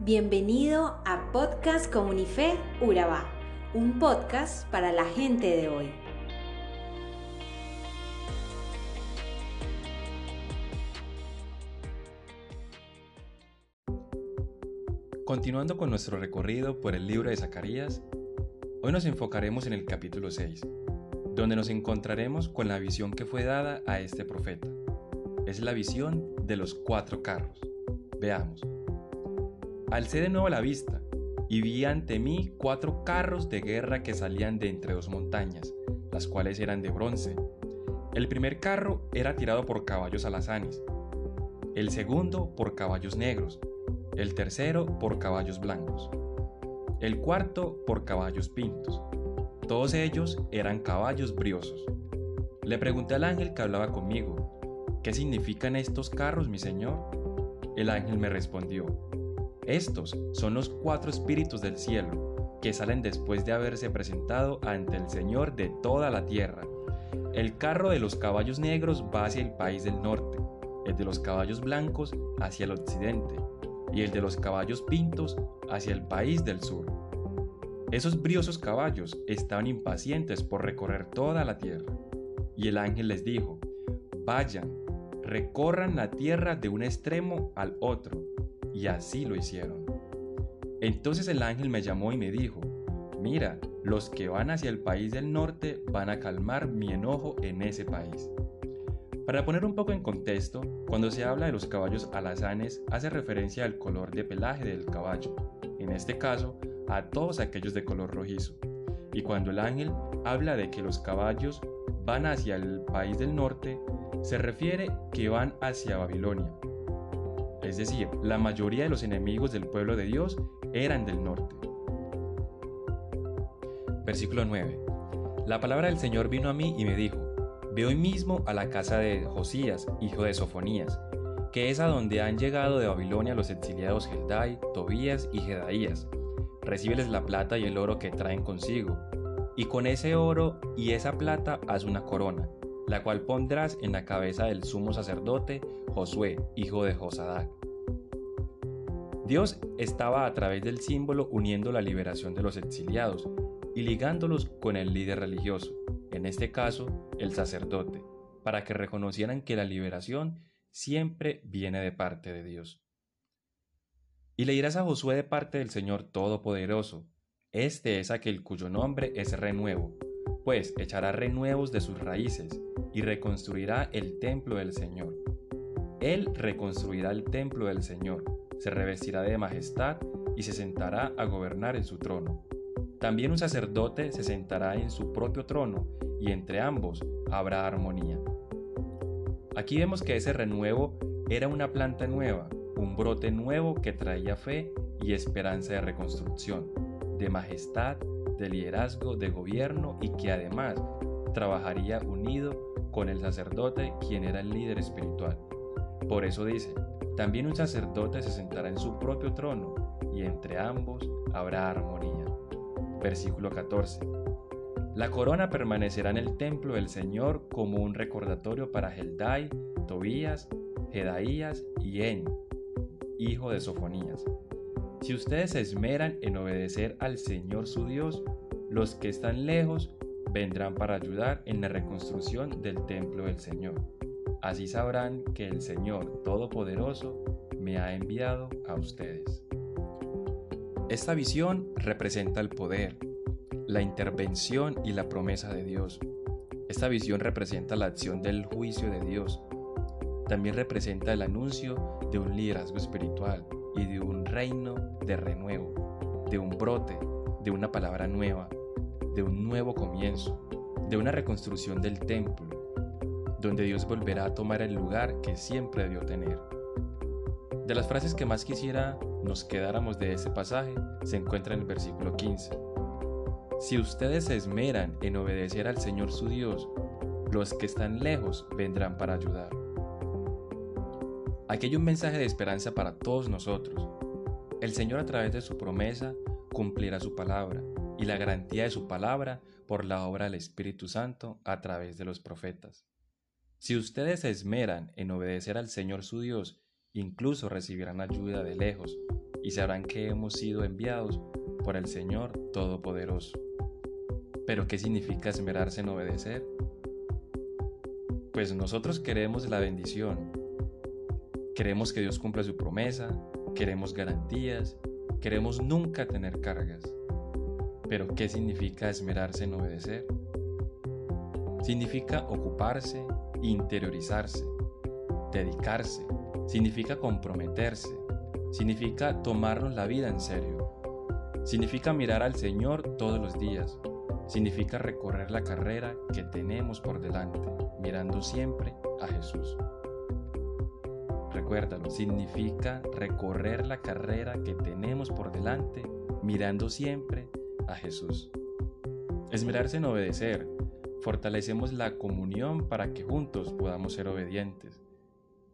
Bienvenido a Podcast Comunife Urabá, un podcast para la gente de hoy. Continuando con nuestro recorrido por el libro de Zacarías, hoy nos enfocaremos en el capítulo 6, donde nos encontraremos con la visión que fue dada a este profeta. Es la visión de los cuatro carros. Veamos. Alcé de nuevo la vista y vi ante mí cuatro carros de guerra que salían de entre dos montañas, las cuales eran de bronce. El primer carro era tirado por caballos alazanes, el segundo por caballos negros, el tercero por caballos blancos, el cuarto por caballos pintos. Todos ellos eran caballos briosos. Le pregunté al ángel que hablaba conmigo, ¿qué significan estos carros, mi señor? El ángel me respondió, estos son los cuatro espíritus del cielo, que salen después de haberse presentado ante el Señor de toda la tierra. El carro de los caballos negros va hacia el país del norte, el de los caballos blancos hacia el occidente, y el de los caballos pintos hacia el país del sur. Esos briosos caballos estaban impacientes por recorrer toda la tierra. Y el ángel les dijo, vayan, recorran la tierra de un extremo al otro, y así lo hicieron. Entonces el ángel me llamó y me dijo, mira, los que van hacia el país del norte van a calmar mi enojo en ese país. Para poner un poco en contexto, cuando se habla de los caballos alazanes hace referencia al color de pelaje del caballo, en este caso a todos aquellos de color rojizo. Y cuando el ángel habla de que los caballos van hacia el país del norte, se refiere que van hacia Babilonia, es decir, la mayoría de los enemigos del pueblo de Dios eran del norte. Versículo 9. La palabra del Señor vino a mí y me dijo, Ve hoy mismo a la casa de Josías, hijo de Sofonías, que es a donde han llegado de Babilonia los exiliados Geldai, Tobías y Jedaías. Recíbeles la plata y el oro que traen consigo, y con ese oro y esa plata haz una corona, la cual pondrás en la cabeza del sumo sacerdote Josué, hijo de Josadac. Dios estaba a través del símbolo uniendo la liberación de los exiliados y ligándolos con el líder religioso, en este caso el sacerdote, para que reconocieran que la liberación siempre viene de parte de Dios. Y le dirás a Josué de parte del Señor Todopoderoso, este es aquel cuyo nombre es renuevo, pues echará renuevos de sus raíces y reconstruirá el templo del Señor. Él reconstruirá el templo del Señor se revestirá de majestad y se sentará a gobernar en su trono. También un sacerdote se sentará en su propio trono y entre ambos habrá armonía. Aquí vemos que ese renuevo era una planta nueva, un brote nuevo que traía fe y esperanza de reconstrucción, de majestad, de liderazgo, de gobierno y que además trabajaría unido con el sacerdote quien era el líder espiritual. Por eso dice, también un sacerdote se sentará en su propio trono, y entre ambos habrá armonía. Versículo 14. La corona permanecerá en el templo del Señor como un recordatorio para Heldai, Tobías, Jedaías y En, hijo de Sofonías. Si ustedes se esmeran en obedecer al Señor su Dios, los que están lejos vendrán para ayudar en la reconstrucción del templo del Señor. Así sabrán que el Señor Todopoderoso me ha enviado a ustedes. Esta visión representa el poder, la intervención y la promesa de Dios. Esta visión representa la acción del juicio de Dios. También representa el anuncio de un liderazgo espiritual y de un reino de renuevo, de un brote, de una palabra nueva, de un nuevo comienzo, de una reconstrucción del templo, donde Dios volverá a tomar el lugar que siempre debió tener. De las frases que más quisiera nos quedáramos de ese pasaje se encuentra en el versículo 15. Si ustedes se esmeran en obedecer al Señor su Dios, los que están lejos vendrán para ayudar. Aquí hay un mensaje de esperanza para todos nosotros. El Señor a través de su promesa cumplirá su palabra y la garantía de su palabra por la obra del Espíritu Santo a través de los profetas. Si ustedes se esmeran en obedecer al Señor su Dios, incluso recibirán ayuda de lejos, y sabrán que hemos sido enviados por el Señor Todopoderoso. Pero ¿qué significa esmerarse en obedecer? Pues nosotros queremos la bendición. Queremos que Dios cumpla su promesa, queremos garantías, queremos nunca tener cargas. Pero ¿qué significa esmerarse en obedecer? Significa ocuparse, interiorizarse, dedicarse, significa comprometerse, significa tomarnos la vida en serio, significa mirar al Señor todos los días, significa recorrer la carrera que tenemos por delante, mirando siempre a Jesús. Recuérdalo, significa recorrer la carrera que tenemos por delante, mirando siempre a Jesús. Esmerarse en obedecer, fortalecemos la comunión para que juntos podamos ser obedientes.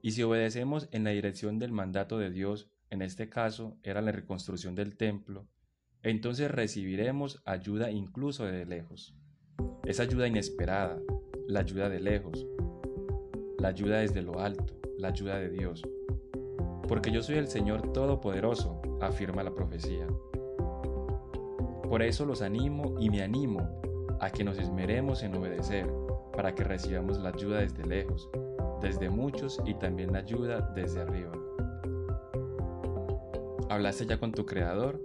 Y si obedecemos en la dirección del mandato de Dios, en este caso era la reconstrucción del templo, entonces recibiremos ayuda incluso de lejos. Esa ayuda inesperada, la ayuda de lejos, la ayuda desde lo alto, la ayuda de Dios. Porque yo soy el Señor Todopoderoso, afirma la profecía. Por eso los animo y me animo a que nos esmeremos en obedecer, para que recibamos la ayuda desde lejos, desde muchos y también la ayuda desde arriba. ¿Hablaste ya con tu Creador?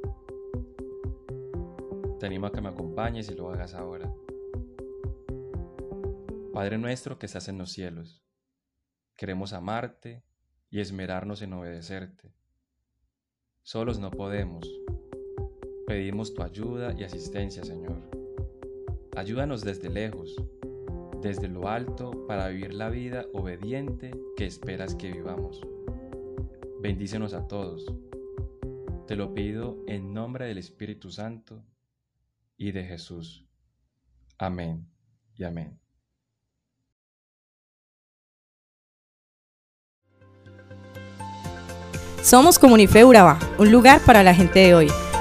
Te animo a que me acompañes y lo hagas ahora. Padre nuestro que estás en los cielos, queremos amarte y esmerarnos en obedecerte. Solos no podemos. Pedimos tu ayuda y asistencia, Señor. Ayúdanos desde lejos, desde lo alto, para vivir la vida obediente que esperas que vivamos. Bendícenos a todos. Te lo pido en nombre del Espíritu Santo y de Jesús. Amén y amén. Somos Comunife Urabá, un lugar para la gente de hoy.